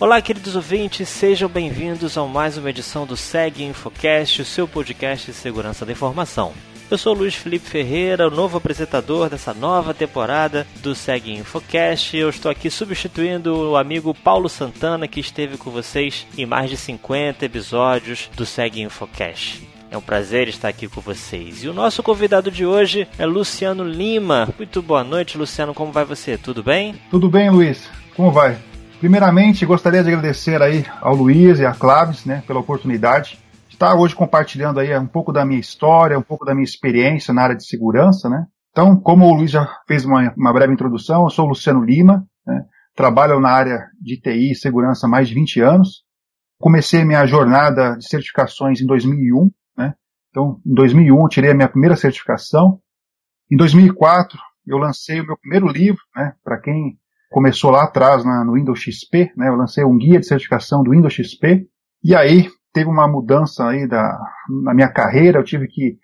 Olá, queridos ouvintes, sejam bem-vindos a mais uma edição do SEG Infocast, o seu podcast de segurança da informação. Eu sou Luiz Felipe Ferreira, o novo apresentador dessa nova temporada do SEG Infocast. Eu estou aqui substituindo o amigo Paulo Santana, que esteve com vocês em mais de 50 episódios do SEG Infocast. É um prazer estar aqui com vocês. E o nosso convidado de hoje é Luciano Lima. Muito boa noite, Luciano. Como vai você? Tudo bem? Tudo bem, Luiz. Como vai? Primeiramente, gostaria de agradecer aí ao Luiz e à Claves, né, pela oportunidade de estar hoje compartilhando aí um pouco da minha história, um pouco da minha experiência na área de segurança, né. Então, como o Luiz já fez uma, uma breve introdução, eu sou o Luciano Lima, né, trabalho na área de TI e segurança há mais de 20 anos. Comecei minha jornada de certificações em 2001, então, em 2001 eu tirei a minha primeira certificação. Em 2004 eu lancei o meu primeiro livro, né, para quem começou lá atrás na, no Windows XP, né, eu lancei um guia de certificação do Windows XP. E aí teve uma mudança aí da, na minha carreira, eu tive que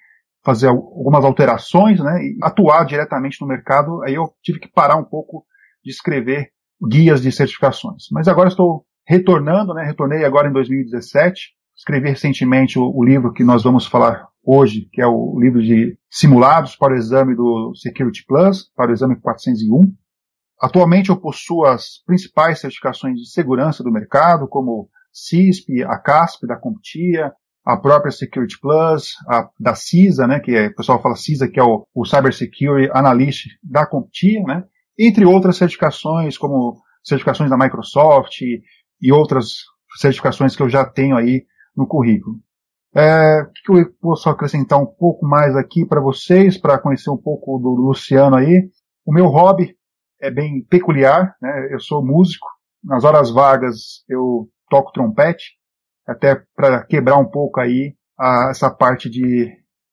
fazer algumas alterações, né, e atuar diretamente no mercado, aí eu tive que parar um pouco de escrever guias de certificações. Mas agora estou retornando, né, retornei agora em 2017, escrevi recentemente o, o, livro que nós vamos falar hoje, que é o livro de simulados para o exame do Security Plus, para o exame 401. Atualmente eu possuo as principais certificações de segurança do mercado, como CISP, a CASP da CompTIA, a própria Security Plus, a, da CISA, né, que é, o pessoal fala CISA, que é o, o Cyber Security Analyst da CompTIA, né, entre outras certificações, como certificações da Microsoft e, e outras certificações que eu já tenho aí no currículo. É, o que eu posso acrescentar um pouco mais aqui para vocês, para conhecer um pouco do Luciano aí? O meu hobby é bem peculiar, né? Eu sou músico. Nas horas vagas eu toco trompete, até para quebrar um pouco aí a, essa parte de,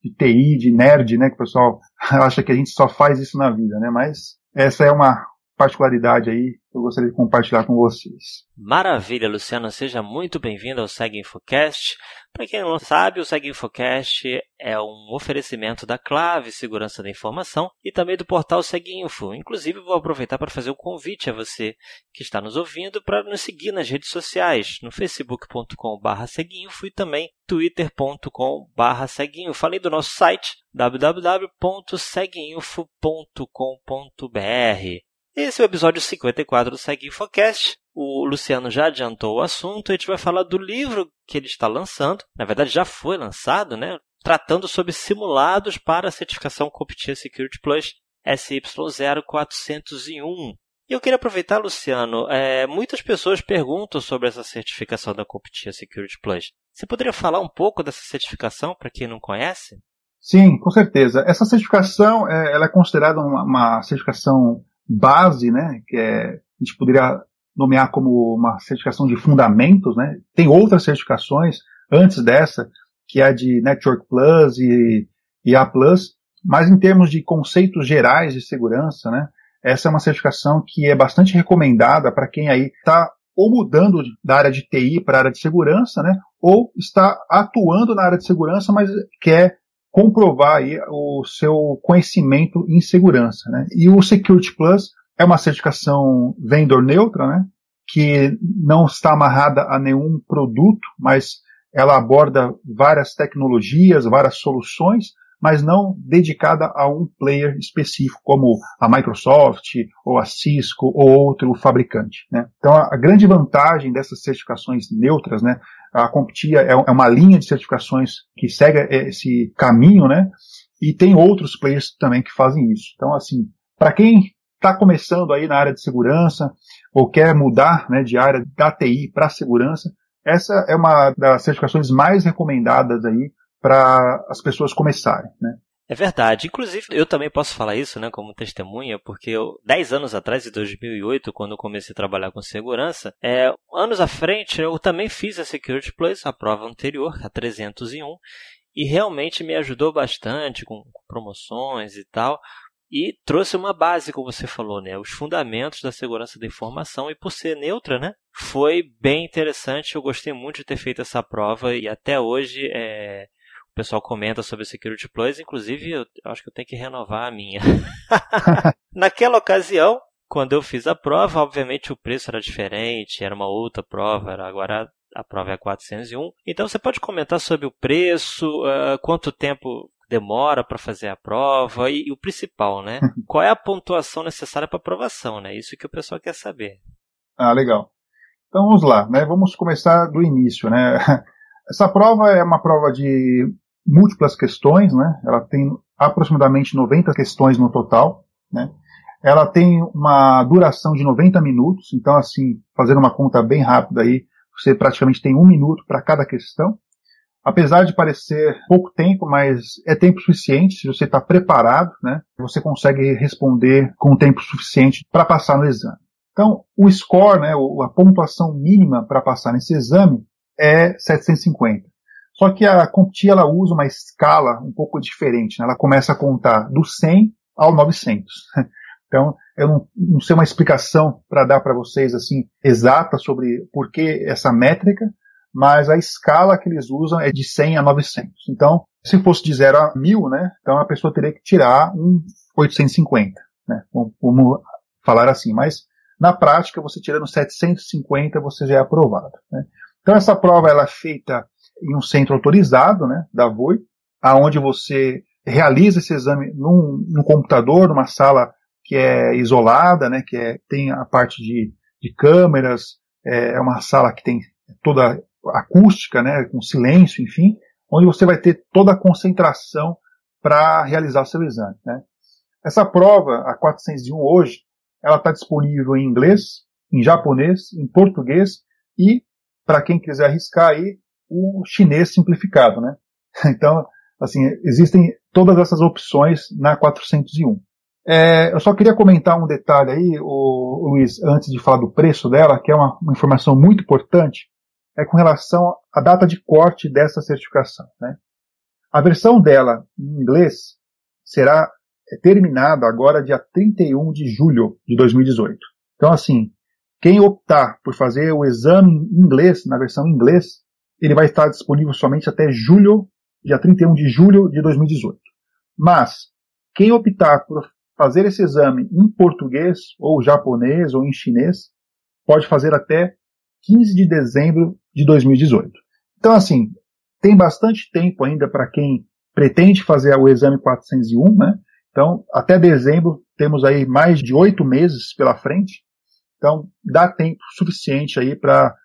de TI, de nerd, né? Que o pessoal acha que a gente só faz isso na vida, né? Mas essa é uma, particularidade aí que eu gostaria de compartilhar com vocês. Maravilha, Luciano, seja muito bem-vindo ao Seg Infocast. Para quem não sabe, o Seg Infocast é um oferecimento da Clave Segurança da Informação e também do portal Seguinfo. Inclusive, vou aproveitar para fazer um convite a você que está nos ouvindo para nos seguir nas redes sociais, no facebook.com.br seguinfo e também twitter.com.br seguinfo, além do nosso site www.seguinfo.com.br. Esse é o episódio 54 do Segue Infocast. O Luciano já adiantou o assunto. A gente vai falar do livro que ele está lançando. Na verdade, já foi lançado, né? Tratando sobre simulados para a certificação CompTIA Security Plus SY0401. E eu queria aproveitar, Luciano, é, muitas pessoas perguntam sobre essa certificação da CompTIA Security Plus. Você poderia falar um pouco dessa certificação para quem não conhece? Sim, com certeza. Essa certificação é, ela é considerada uma, uma certificação base, né, que é, a gente poderia nomear como uma certificação de fundamentos, né? Tem outras certificações antes dessa, que é a de Network Plus e, e A Plus, mas em termos de conceitos gerais de segurança, né? Essa é uma certificação que é bastante recomendada para quem aí está ou mudando da área de TI para a área de segurança, né? Ou está atuando na área de segurança, mas quer comprovar aí o seu conhecimento em segurança. Né? E o Security Plus é uma certificação vendor neutra, né? que não está amarrada a nenhum produto, mas ela aborda várias tecnologias, várias soluções, mas não dedicada a um player específico, como a Microsoft, ou a Cisco, ou outro fabricante. Né? Então, a, grande vantagem dessas certificações neutras, né, a CompTIA é, é uma linha de certificações que segue esse caminho, né? E tem outros players também que fazem isso. Então, assim, para quem está começando aí na área de segurança ou quer mudar né, de área da TI para segurança, essa é uma das certificações mais recomendadas aí para as pessoas começarem, né? É verdade. Inclusive, eu também posso falar isso, né, como testemunha, porque eu, 10 anos atrás, em 2008, quando eu comecei a trabalhar com segurança, é, anos à frente, eu também fiz a Security Plus, a prova anterior, a 301, e realmente me ajudou bastante com, com promoções e tal, e trouxe uma base, como você falou, né, os fundamentos da segurança da informação, e por ser neutra, né, foi bem interessante, eu gostei muito de ter feito essa prova, e até hoje é, pessoal comenta sobre o Security Plus, inclusive eu acho que eu tenho que renovar a minha. Naquela ocasião, quando eu fiz a prova, obviamente o preço era diferente, era uma outra prova, era agora a prova é 401. Então você pode comentar sobre o preço, uh, quanto tempo demora para fazer a prova e, e, o principal, né? Qual é a pontuação necessária para aprovação, né? Isso que o pessoal quer saber. Ah, legal. Então vamos lá, né? Vamos começar do início, né? Essa prova é uma prova de múltiplas questões, né? Ela tem aproximadamente 90 questões no total, né? Ela tem uma duração de 90 minutos, então assim, fazendo uma conta bem rápida aí, você praticamente tem um minuto para cada questão. Apesar de parecer pouco tempo, mas é tempo suficiente, se você está preparado, né, você consegue responder com tempo suficiente para passar no exame. Então, o score, né, a pontuação mínima para passar nesse exame é 750. Só que a CompTIA ela usa uma escala um pouco diferente. Né? Ela começa a contar do 100 ao 900. Então, eu não, não sei uma explicação para dar para vocês assim exata sobre por que essa métrica, mas a escala que eles usam é de 100 a 900. Então, se fosse de 0 a 1000, né, então a pessoa teria que tirar um 850, né, vamos falar assim. Mas, na prática, você tirando 750, você já é aprovado. Né. Então, essa prova ela é feita em um centro autorizado, né, da VOI, aonde você realiza esse exame num, num computador, numa sala que é isolada, né, que é, tem a parte de, de câmeras, é, é uma sala que tem toda acústica, né, com silêncio, enfim, onde você vai ter toda a concentração para realizar seu exame. Né. Essa prova, a 401 hoje, ela está disponível em inglês, em japonês, em português e, para quem quiser arriscar aí, o chinês simplificado, né. Então, assim, existem todas essas opções na 401. É, eu só queria comentar um detalhe aí, o, Luiz, antes de falar do preço dela, que é uma, uma, informação muito importante, é com relação à data de corte dessa certificação. Né? A versão dela em inglês será terminada agora dia 31 de julho de 2018. Então, assim, quem optar por fazer o exame em inglês, na versão em inglês, ele vai estar disponível somente até julho, dia 31 de julho de 2018. Mas, quem optar por fazer esse exame em português, ou japonês, ou em chinês, pode fazer até 15 de dezembro de 2018. Então, assim, tem bastante tempo ainda para quem pretende fazer o exame 401, né? Então, até dezembro temos aí mais de oito meses pela frente. Então, dá tempo suficiente aí para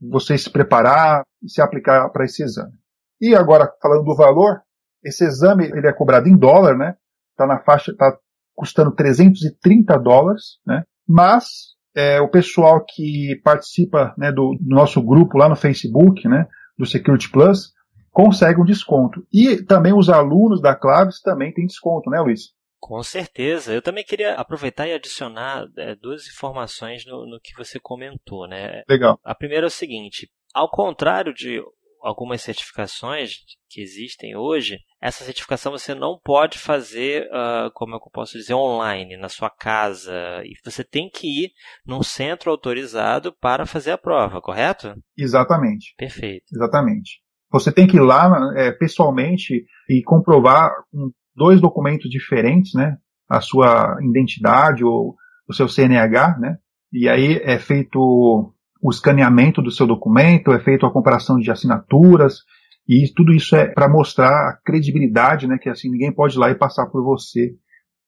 você se preparar e se aplicar para esse exame. E agora, falando do valor, esse exame ele é cobrado em dólar, né? Está na faixa, está custando 330 dólares, né? Mas é, o pessoal que participa né, do, do, nosso grupo lá no Facebook, né, do Security Plus, consegue um desconto. E também os alunos da Claves também têm desconto, né, Luiz? Com certeza. Eu também queria aproveitar e adicionar é, duas informações no, no que você comentou, né? Legal. A primeira é o seguinte: ao contrário de algumas certificações que existem hoje, essa certificação você não pode fazer, uh, como eu posso dizer, online, na sua casa. E você tem que ir num centro autorizado para fazer a prova, correto? Exatamente. Perfeito. Exatamente. Você tem que ir lá é, pessoalmente e comprovar com dois documentos diferentes, né? A sua identidade ou o seu CNH, né? E aí é feito o escaneamento do seu documento, é feita a comparação de assinaturas, e tudo isso é para mostrar a credibilidade, né, que assim ninguém pode ir lá e passar por você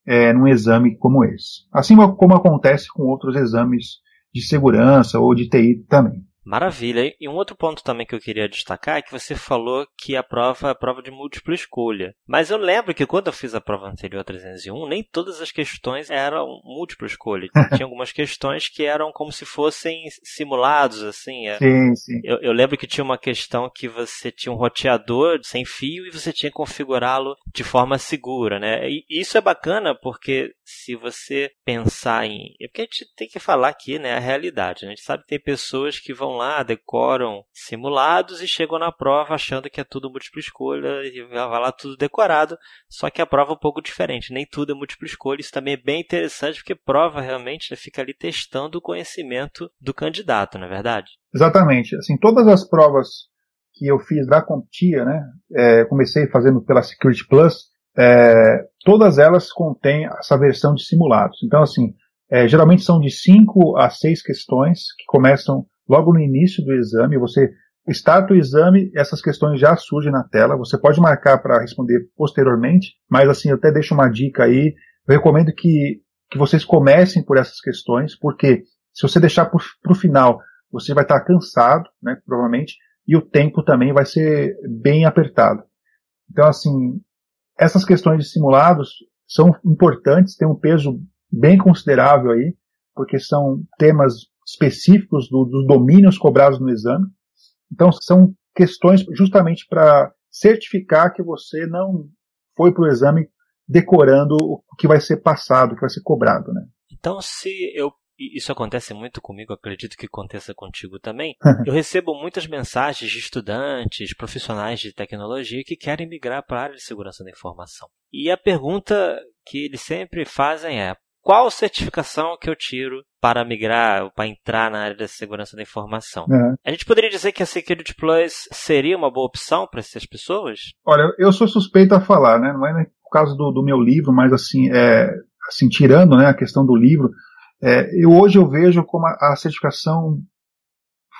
é, num exame como esse. Assim como acontece com outros exames de segurança ou de TI também. Maravilha. E um outro ponto também que eu queria destacar é que você falou que a prova é a prova de múltipla escolha. Mas eu lembro que quando eu fiz a prova anterior 301, nem todas as questões eram múltipla escolha. Tinha algumas questões que eram como se fossem simulados, assim. É. Sim, sim. Eu, eu lembro que tinha uma questão que você tinha um roteador sem fio e você tinha que configurá-lo de forma segura, né? E isso é bacana porque se você pensar em. É porque a gente tem que falar aqui, né? A realidade. Né? A gente sabe que tem pessoas que vão lá, decoram simulados e chegam na prova achando que é tudo múltipla escolha e vai lá tudo decorado, só que a prova é um pouco diferente, nem tudo é múltipla escolha. Isso também é bem interessante porque prova realmente né, fica ali testando o conhecimento do candidato, não é verdade? Exatamente. Assim, todas as provas que eu fiz da CompTIA, né, é, comecei fazendo pela Security Plus, é, todas elas contêm essa versão de simulados. Então, assim, É, geralmente são de cinco a seis questões que começam logo no início do exame. Você starta o exame, essas questões já surgem na tela. Você pode marcar para responder posteriormente, mas assim, eu até deixo uma dica aí. Eu recomendo que, que vocês comecem por essas questões, porque se você deixar para o final, você vai estar cansado, né, provavelmente, e o tempo também vai ser bem apertado. Então, assim, essas questões de simulados são importantes, têm um peso bem considerável aí, porque são temas específicos do, dos domínios cobrados no exame. Então, são questões justamente para certificar que você não foi para o exame decorando o que vai ser passado, o que vai ser cobrado, né? Então, se eu isso acontece muito comigo, acredito que aconteça contigo também. Eu recebo muitas mensagens de estudantes, profissionais de tecnologia que querem migrar para a área de segurança da informação. E a pergunta que eles sempre fazem é: qual certificação que eu tiro para migrar, para entrar na área da segurança da informação? Uhum. A gente poderia dizer que a Security Plus seria uma boa opção para essas pessoas? Olha, eu sou suspeito a falar, né? Não é por causa do, do meu livro, mas assim, é, assim tirando né, a questão do livro, é, eu, hoje eu vejo como a, a certificação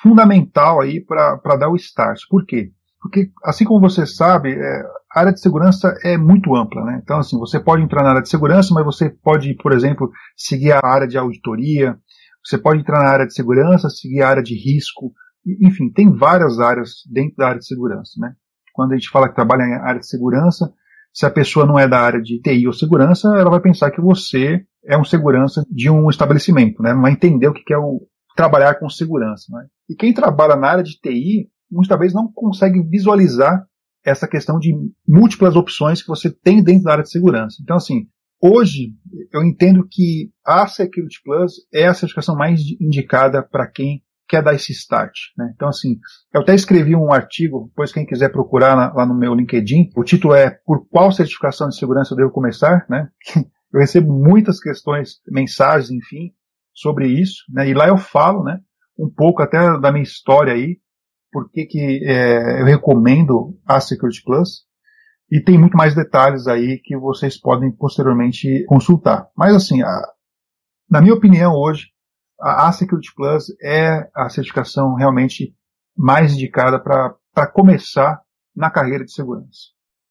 fundamental aí para dar o start. Por quê? Porque, assim como você sabe, é, a área de segurança é muito ampla, né? Então, assim, você pode entrar na área de segurança, mas você pode, por exemplo, seguir a área de auditoria, você pode entrar na área de segurança, seguir a área de risco, enfim, tem várias áreas dentro da área de segurança, né? Quando a gente fala que trabalha em área de segurança, se a pessoa não é da área de TI ou segurança, ela vai pensar que você é um segurança de um estabelecimento, né? Não vai entender o que é o trabalhar com segurança, né? E quem trabalha na área de TI, muitas vezes não consegue visualizar essa questão de múltiplas opções que você tem dentro da área de segurança. Então, assim, hoje eu entendo que a Security Plus é a certificação mais indicada para quem quer dar esse start. Né? Então, assim, eu até escrevi um artigo, depois quem quiser procurar lá, no meu LinkedIn, o título é Por qual certificação de segurança eu devo começar? Né? Eu recebo muitas questões, mensagens, enfim, sobre isso, né? E lá eu falo, né? Um pouco até da minha história aí, por que que é, eu recomendo a Security Plus. E tem muito mais detalhes aí que vocês podem posteriormente consultar. Mas assim, a, na minha opinião hoje, a, a Security Plus é a certificação realmente mais indicada para começar na carreira de segurança.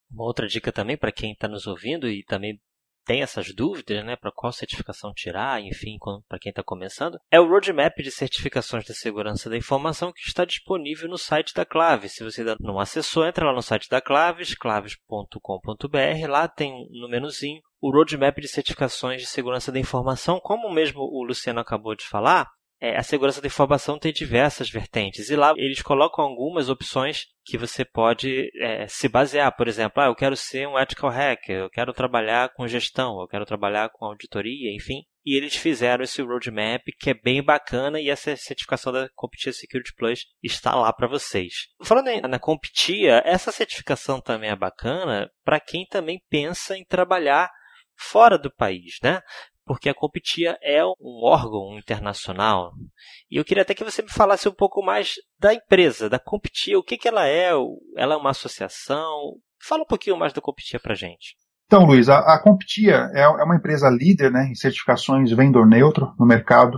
Uma outra dica também para quem está nos ouvindo e também tem essas dúvidas, né, para qual certificação tirar, enfim, para quem está começando, é o roadmap de certificações de segurança da informação que está disponível no site da Claves. Se você ainda não acessou, entra lá no site da Claves, claves.com.br, lá tem no menuzinho o roadmap de certificações de segurança da informação, como mesmo o Luciano acabou de falar, é, a segurança da informação tem diversas vertentes e lá eles colocam algumas opções que você pode é, se basear. Por exemplo, ah, eu quero ser um ethical hacker, eu quero trabalhar com gestão, eu quero trabalhar com auditoria, enfim. E eles fizeram esse roadmap que é bem bacana e essa certificação da CompTIA Security Plus está lá para vocês. Falando na CompTIA, essa certificação também é bacana para quem também pensa em trabalhar fora do país, né? Porque a COPTIA é um órgão internacional. E eu queria até que você me falasse um pouco mais da empresa, da COPTIA, o que, que ela é, ela é uma associação. Fala um pouquinho mais da COPTIA para gente. Então, Luiz, a, a CompTIA é, é uma empresa líder né, em certificações vendor neutro no mercado.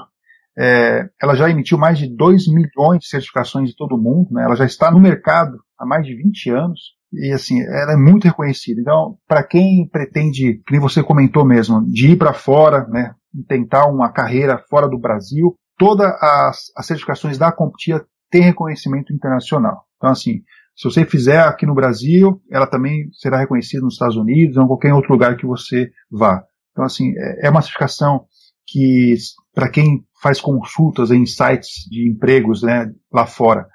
É, ela já emitiu mais de 2 milhões de certificações de todo o mundo, né, ela já está no mercado há mais de 20 anos e assim, ela é muito reconhecida. Então, para quem pretende, que você comentou mesmo, de ir para fora, né, tentar uma carreira fora do Brasil, todas as, as certificações da CompTIA têm reconhecimento internacional. Então, assim, se você fizer aqui no Brasil, ela também será reconhecida nos Estados Unidos ou em qualquer outro lugar que você vá. Então, assim, é, é uma certificação que, para quem faz consultas em sites de empregos né, lá fora,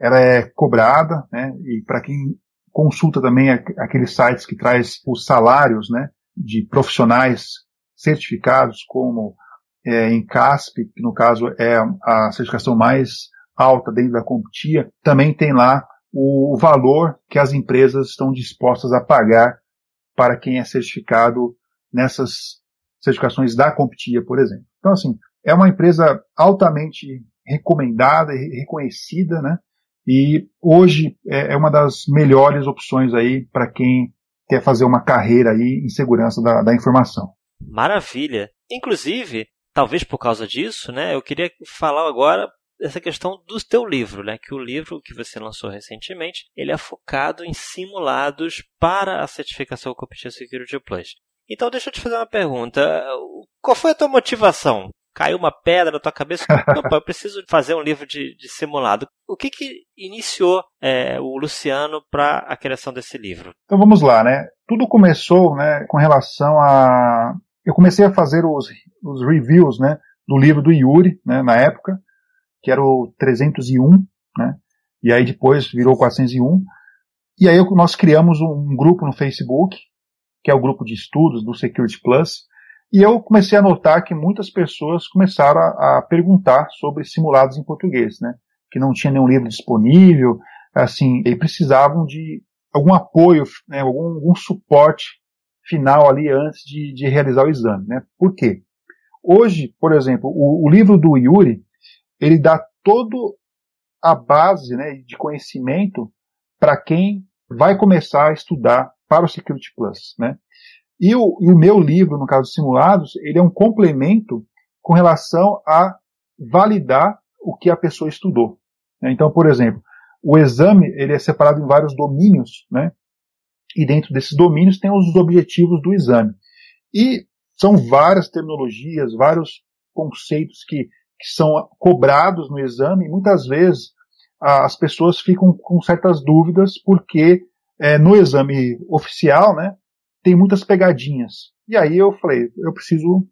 ela é cobrada, né, e para quem consulta também aqueles sites que traz os salários né, de profissionais certificados, como é, em CASP, que no caso é a certificação mais alta dentro da CompTIA, também tem lá o valor que as empresas estão dispostas a pagar para quem é certificado nessas certificações da CompTIA, por exemplo. Então, assim, é uma empresa altamente recomendada e reconhecida, né? E hoje é, é uma das melhores opções aí para quem quer fazer uma carreira aí em segurança da, da informação. Maravilha! Inclusive, talvez por causa disso, né, eu queria falar agora essa questão do teu livro, né? Que o livro que você lançou recentemente, ele é focado em simulados para a certificação Computer Security Plus. Então deixa eu te fazer uma pergunta. Qual foi a tua motivação? Caiu uma pedra na tua cabeça? Opa, eu preciso fazer um livro de, de simulado. O que que iniciou é, o Luciano para a criação desse livro? Então vamos lá, né? Tudo começou, né, com relação a eu comecei a fazer os, os reviews, né, do livro do Yuri, né, na época, que era o 301, né? E aí depois virou 401. E aí nós criamos um grupo no Facebook, que é o grupo de estudos do Security Plus, e eu comecei a notar que muitas pessoas começaram a, a perguntar sobre simulados em português, né? Que não tinha nenhum livro disponível, assim, e precisavam de algum apoio, né, algum, algum suporte final ali antes de, de, realizar o exame, né? Por quê? Hoje, por exemplo, o, o livro do Yuri, ele dá todo a base né, de conhecimento para quem vai começar a estudar para o Security Plus. Né? E, o, e o meu livro, no caso de simulados, ele é um complemento com relação a validar o que a pessoa estudou. Né? Então, por exemplo, o exame ele é separado em vários domínios, né? e dentro desses domínios tem os objetivos do exame. E são várias terminologias, vários conceitos que que são cobrados no exame, muitas vezes as pessoas ficam com certas dúvidas porque é, no exame oficial, né, tem muitas pegadinhas. E aí eu falei, eu preciso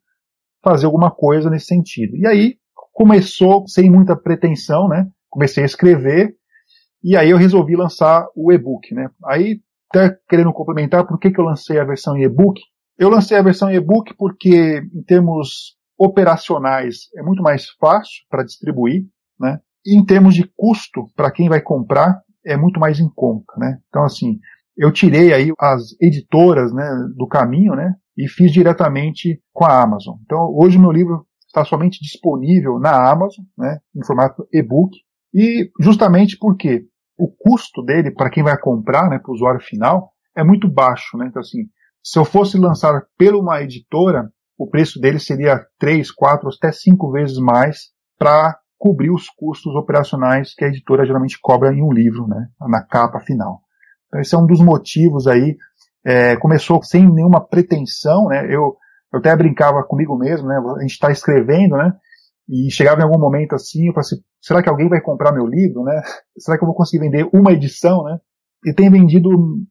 fazer alguma coisa nesse sentido. E aí começou sem muita pretensão, né, comecei a escrever e aí eu resolvi lançar o e-book, né. Aí até querendo complementar, por que, que eu lancei a versão e-book? Eu lancei a versão e-book porque, em termos operacionais é muito mais fácil para distribuir, né? E em termos de custo para quem vai comprar é muito mais em conta, né? Então assim, eu tirei aí as editoras, né, do caminho, né? E fiz diretamente com a Amazon. Então hoje meu livro está somente disponível na Amazon, né, em formato e-book e justamente porque o custo dele para quem vai comprar, né, para o usuário final, é muito baixo, né? Então assim, se eu fosse lançar pela uma editora, o preço dele seria 3, 4, até 5 vezes mais para cobrir os custos operacionais que a editora geralmente cobra em um livro, né, na capa final. Então, esse é um dos motivos aí. É, começou sem nenhuma pretensão, né? Eu, eu até brincava comigo mesmo, né? A gente está escrevendo, né? E chegava em algum momento assim, eu falei assim, será que alguém vai comprar meu livro, né? Será que eu vou conseguir vender uma edição, né? E tem vendido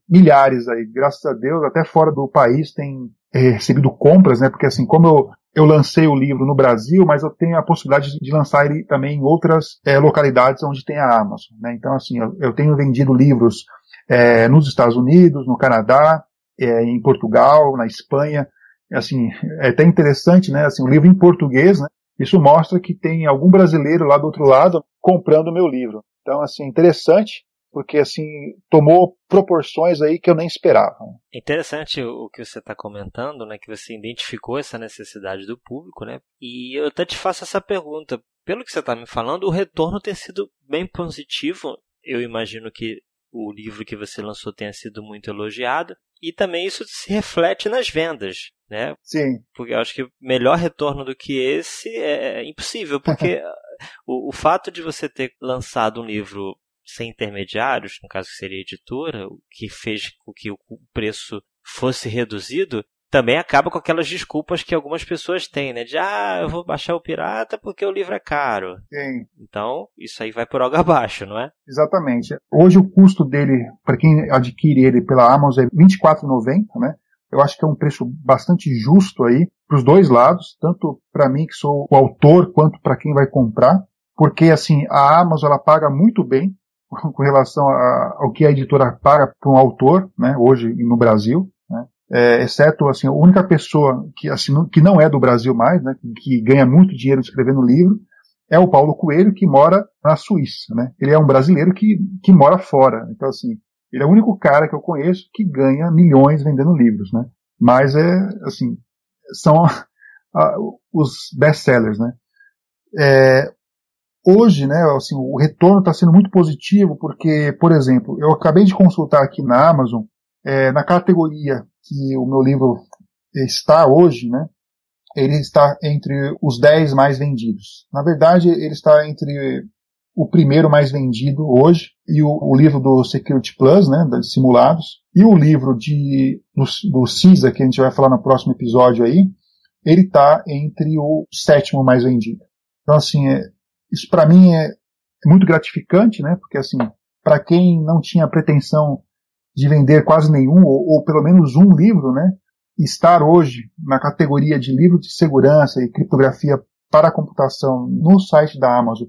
milhares aí, graças a Deus, até fora do país tem é, recebido compras, né? Porque assim, como eu, eu lancei o livro no Brasil, mas eu tenho a possibilidade de lançar ele também em outras é, localidades onde tem a Amazon, né? Então assim, eu, eu tenho vendido livros é, nos Estados Unidos, no Canadá, é, em Portugal, na Espanha. Assim, é até interessante, né? Assim, o livro em português, né? Isso mostra que tem algum brasileiro lá do outro lado comprando o meu livro. Então, assim, interessante porque assim tomou proporções aí que eu nem esperava. É interessante o que você está comentando, né? Que você identificou essa necessidade do público, né? E eu até te faço essa pergunta. Pelo que você está me falando, o retorno tem sido bem positivo. Eu imagino que o livro que você lançou tenha sido muito elogiado e também isso se reflete nas vendas, né? Sim. Porque eu acho que melhor retorno do que esse é impossível, porque o, o fato de você ter lançado um livro sem intermediários, no caso que seria a editora, o que fez com que o preço fosse reduzido, também acaba com aquelas desculpas que algumas pessoas têm, né? De, ah, eu vou baixar o pirata porque o livro é caro. Sim. Então, isso aí vai por algo abaixo, não é? Exatamente. Hoje o custo dele, para quem adquire ele pela Amazon, é R$ 24,90, né? Eu acho que é um preço bastante justo aí para os dois lados, tanto para mim que sou o autor, quanto para quem vai comprar, porque assim a Amazon ela paga muito bem com relação a, ao que a editora paga para um autor, né, hoje no Brasil, é, exceto assim, a única pessoa que, assim, que não é do Brasil mais, né, que ganha muito dinheiro escrevendo livro, é o Paulo Coelho, que mora na Suíça. Né? Ele é um brasileiro que, que mora fora. Então, assim, ele é o único cara que eu conheço que ganha milhões vendendo livros. Né? Mas, é assim, são a, os best-sellers. Né? É, hoje, né, assim, o retorno está sendo muito positivo porque, por exemplo, eu acabei de consultar aqui na Amazon, é, na categoria que o meu livro está hoje, né, ele está entre os 10 mais vendidos. Na verdade, ele está entre o primeiro mais vendido hoje, e o, o livro do Security Plus, né, de simulados, e o livro de, do, do CISA, que a gente vai falar no próximo episódio aí, ele está entre o sétimo mais vendido. Então, assim, é, isso para mim é, é, muito gratificante, né, porque, assim, para quem não tinha pretensão de vender quase nenhum, ou, ou pelo menos um livro, né, estar hoje na categoria de livro de segurança e criptografia para a computação no site da Amazon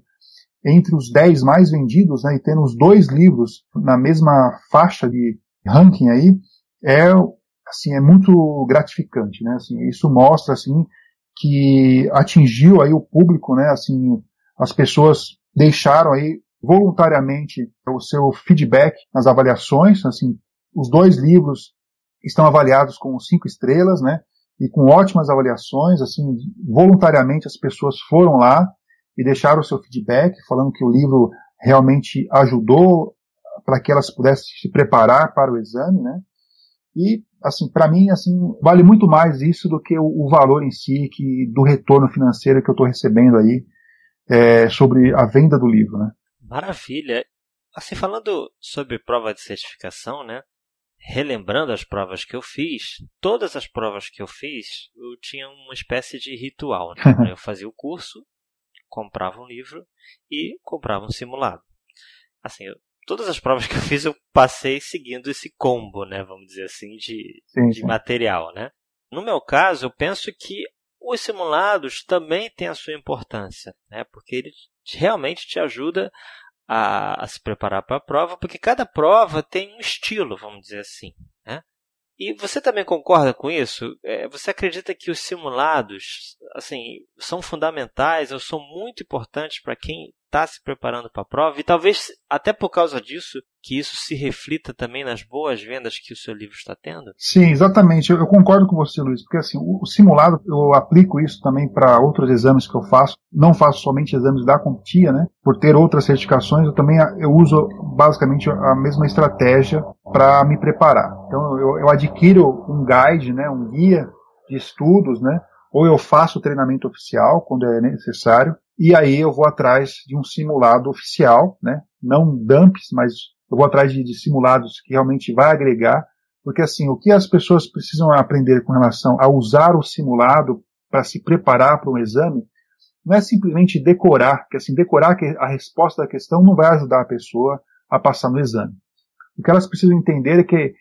entre os 10 mais vendidos, né, e tendo os dois livros na mesma faixa de ranking aí, é, assim, é muito gratificante, né, assim, isso mostra, assim, que atingiu aí o público, né, assim, as pessoas deixaram aí voluntariamente o seu feedback nas avaliações, assim, os dois livros estão avaliados com cinco estrelas, né, e com ótimas avaliações, assim, voluntariamente as pessoas foram lá e deixaram o seu feedback, falando que o livro realmente ajudou para que elas pudessem se preparar para o exame, né? E, assim, para mim, assim, vale muito mais isso do que o, valor em si, que do retorno financeiro que eu estou recebendo aí é, sobre a venda do livro, né? Maravilha. Assim, falando sobre prova de certificação, né? Relembrando as provas que eu fiz, todas as provas que eu fiz, eu tinha uma espécie de ritual. Né? Eu fazia o curso, comprava um livro e comprava um simulado. Assim, eu, todas as provas que eu fiz eu passei seguindo esse combo, né, vamos dizer assim, de, sim, de sim. material, né. No meu caso, eu penso que os simulados também têm a sua importância, né, porque eles realmente te ajuda a, a se preparar para a prova, porque cada prova tem um estilo, vamos dizer assim, né. E você também concorda com isso? É, você acredita que os simulados, assim, são fundamentais ou são muito importantes para quem está se preparando para a prova? E talvez até por causa disso que isso se reflita também nas boas vendas que o seu livro está tendo? Sim, exatamente. Eu, eu concordo com você, Luiz, porque assim, o, o simulado, eu aplico isso também para outros exames que eu faço. Não faço somente exames da CompTIA, né? Por ter outras certificações, eu também eu uso basicamente a mesma estratégia para me preparar. Então, eu, eu adquiro um guide, né, um guia de estudos, né? Ou eu faço treinamento oficial quando é necessário, e aí eu vou atrás de um simulado oficial, né? Não dumps, mas eu vou atrás de, de simulados que realmente vai agregar, porque assim, o que as pessoas precisam aprender com relação a usar o simulado para se preparar para um exame, não é simplesmente decorar, porque assim, decorar a resposta da questão não vai ajudar a pessoa a passar no exame. O que elas precisam entender é que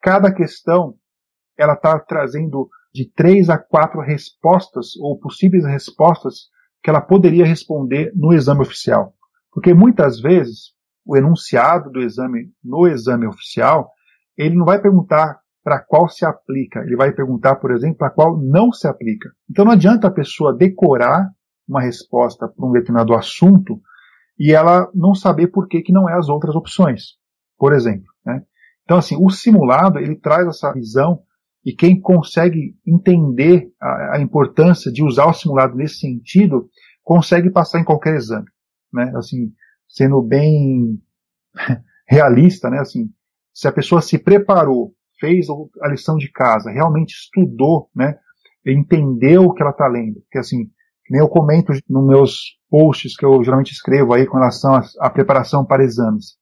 cada questão ela está trazendo de três a quatro respostas ou possíveis respostas que ela poderia responder no exame oficial. Porque muitas vezes o enunciado do exame no exame oficial, ele não vai perguntar para qual se aplica, ele vai perguntar, por exemplo, para qual não se aplica. Então não adianta a pessoa decorar uma resposta para um determinado assunto e ela não saber por que, que não é as outras opções, por exemplo. Né? Então, assim, o simulado ele traz essa visão e quem consegue entender a, a, importância de usar o simulado nesse sentido consegue passar em qualquer exame, né? Assim, sendo bem realista, né? Assim, se a pessoa se preparou, fez a lição de casa, realmente estudou, né? Entendeu o que ela está lendo, porque assim, nem eu comento nos meus posts que eu geralmente escrevo aí com relação à preparação para exames.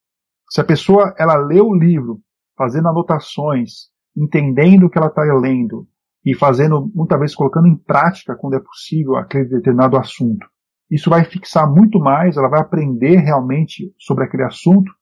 Se a pessoa ela lê o livro, fazendo anotações, entendendo o que ela está lendo e fazendo, muitas vezes, colocando em prática quando é possível aquele determinado assunto, isso vai fixar muito mais, ela vai aprender realmente sobre aquele assunto,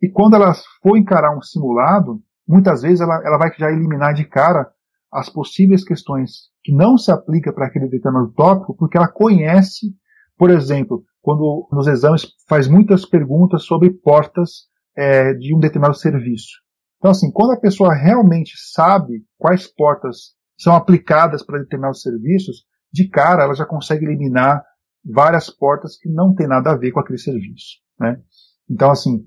e quando ela for encarar um simulado, muitas vezes ela, ela vai já eliminar de cara as possíveis questões que não se aplica para aquele determinado tópico, porque ela conhece, por exemplo, quando nos exames faz muitas perguntas sobre portas é, de um determinado serviço. Então, assim, quando a pessoa realmente sabe quais portas são aplicadas para determinados serviços, de cara ela já consegue eliminar várias portas que não tem nada a ver com aquele serviço. Né? Então, assim,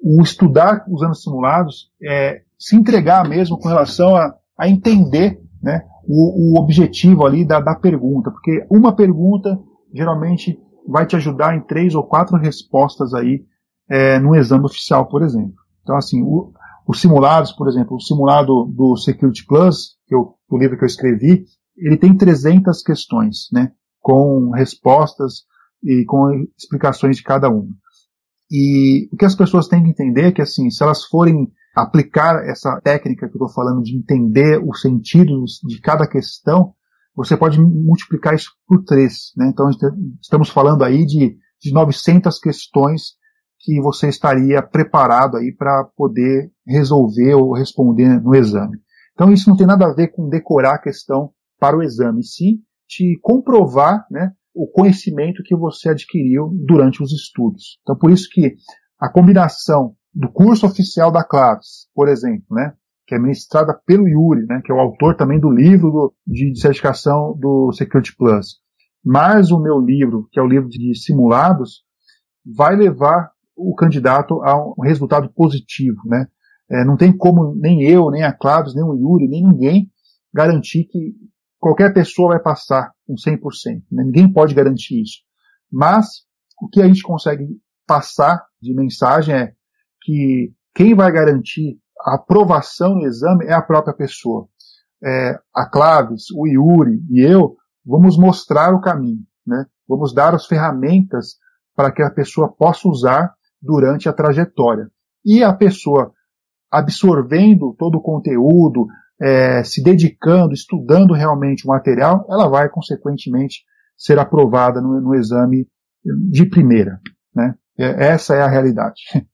o estudar usando simulados é se entregar mesmo com relação a, a entender né, o, o objetivo ali da, da pergunta, porque uma pergunta geralmente vai te ajudar em três ou quatro respostas aí é, no exame oficial, por exemplo. Então, assim, o, os simulados, por exemplo, o simulado do Security Plus, que eu, o livro que eu escrevi, ele tem 300 questões, né, com respostas e com explicações de cada uma. E o que as pessoas têm que entender é que, assim, se elas forem aplicar essa técnica que eu estou falando de entender o sentido de cada questão, você pode multiplicar isso por três. Né? Então, estamos falando aí de, de 900 questões que você estaria preparado aí para poder resolver ou responder no exame. Então, isso não tem nada a ver com decorar a questão para o exame, sim te comprovar né, o conhecimento que você adquiriu durante os estudos. Então, por isso que a combinação do curso oficial da Claves, por exemplo, né, que é ministrada pelo Yuri, né, que é o autor também do livro do, de, de certificação do Security Plus, mais o meu livro, que é o livro de simulados, vai levar o candidato a um resultado positivo, né? É, não tem como nem eu, nem a Claves, nem o Yuri, nem ninguém garantir que qualquer pessoa vai passar com 100%. Né? Ninguém pode garantir isso. Mas o que a gente consegue passar de mensagem é que quem vai garantir a aprovação no exame é a própria pessoa. É, a Claves, o Yuri e eu vamos mostrar o caminho, né? Vamos dar as ferramentas para que a pessoa possa usar durante a trajetória. E a pessoa absorvendo todo o conteúdo, é, se dedicando, estudando realmente o material, ela vai, consequentemente, ser aprovada no, no exame de primeira. Né? É, essa é a realidade.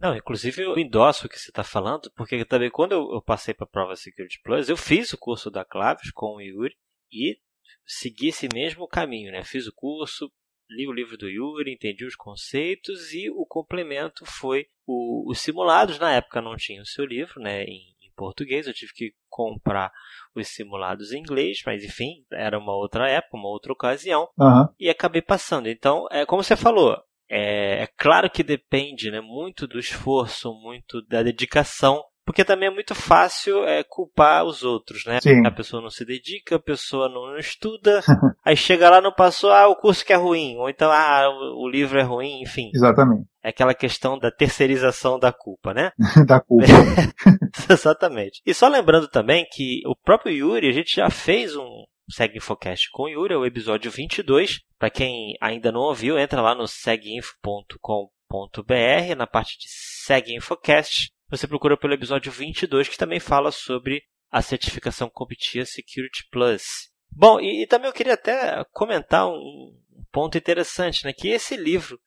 Não, inclusive eu endosso o que você está falando, porque também quando eu, eu passei para a prova Security Plus, eu fiz o curso da Claves com o Yuri e segui esse mesmo caminho, né? Fiz o curso, li o livro do Yuri, entendi os conceitos e o complemento foi o, os simulados. Na época não tinha o seu livro, né? Em, português, eu tive que comprar os simulados em inglês, mas enfim, era uma outra época, uma outra ocasião, uhum. e acabei passando. Então, é como você falou, é, é claro que depende né, muito do esforço, muito da dedicação porque também é muito fácil é, culpar os outros, né? Sim. A pessoa não se dedica, a pessoa não estuda, aí chega lá não passou, ah, o curso que é ruim, ou então, ah, o, o livro é ruim, enfim. Exatamente. É aquela questão da terceirização da culpa, né? da culpa. Exatamente. E só lembrando também que o próprio Yuri, a gente já fez um Seg Infocast com o Yuri, é o episódio 22. Para quem ainda não ouviu, entra lá no seginfo.com.br, na parte de Seg Infocast você procura pelo episódio 22, que também fala sobre a certificação CompTIA Security Plus. Bom, e, e, também eu queria até comentar um ponto interessante, né, que esse livro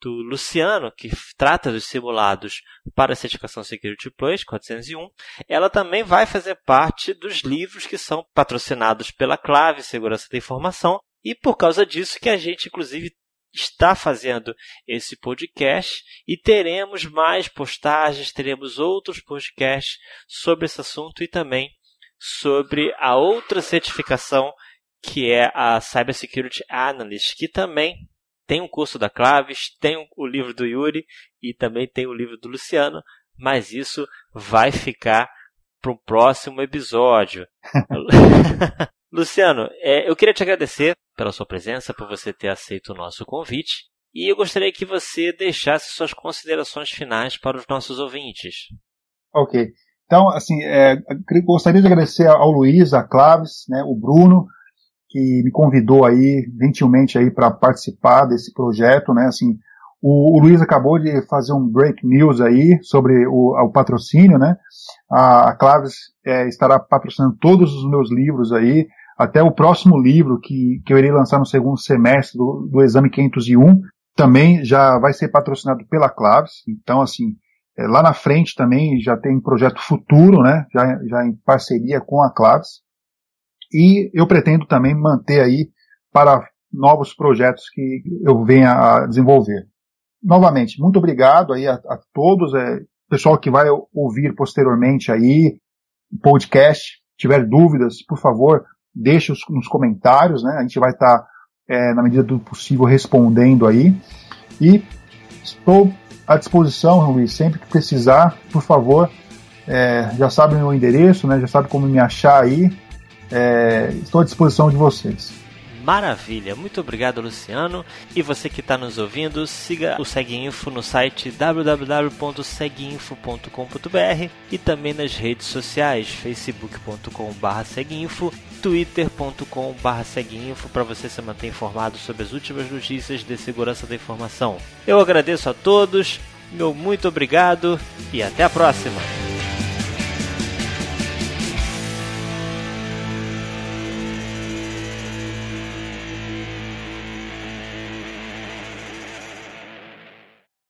do Luciano, que trata dos simulados para a certificação Security Plus 401, ela também vai fazer parte dos livros que são patrocinados pela Clave Segurança da Informação, e por causa disso que a gente, inclusive, está fazendo esse podcast e teremos mais postagens, teremos outros podcasts sobre esse assunto e também sobre a outra certificação que é a Cybersecurity Analyst, que também tem um curso da Claves, tem o livro do Yuri e também tem o livro do Luciano, mas isso vai ficar para o próximo episódio. Luciano, é, eu queria te agradecer pela sua presença, por você ter aceito o nosso convite. E eu gostaria que você deixasse suas considerações finais para os nossos ouvintes. Ok. Então, assim, é, gostaria de agradecer ao Luiz, a Claves, né, o Bruno, que me convidou aí, gentilmente aí, para participar desse projeto, né, assim, o, o, Luiz acabou de fazer um break news aí sobre o, o patrocínio, né, a, a Claves é, estará patrocinando todos os meus livros aí, até o próximo livro que, que eu irei lançar no segundo semestre do, do exame 501 também já vai ser patrocinado pela Claves. Então, assim, é, lá na frente também já tem um projeto futuro, né? Já, já em parceria com a Claves. E eu pretendo também manter aí para novos projetos que eu venha a desenvolver. Novamente, muito obrigado aí a, a todos, é, pessoal que vai ouvir posteriormente aí o podcast, tiver dúvidas, por favor, deixe nos comentários, né? A gente vai estar, tá, é, na medida do possível, respondendo aí. E estou à disposição, Luiz, sempre que precisar, por favor, é, já sabe o meu endereço, né? Já sabe como me achar aí. É, estou à disposição de vocês. Maravilha. Muito obrigado, Luciano. E você que está nos ouvindo, siga o SegInfo no site www.seguinfo.com.br e também nas redes sociais, facebook.com/seguinfo, twitter.com/seguinfo para você se manter informado sobre as últimas notícias de segurança da informação. Eu agradeço a todos. Meu muito obrigado e até a próxima.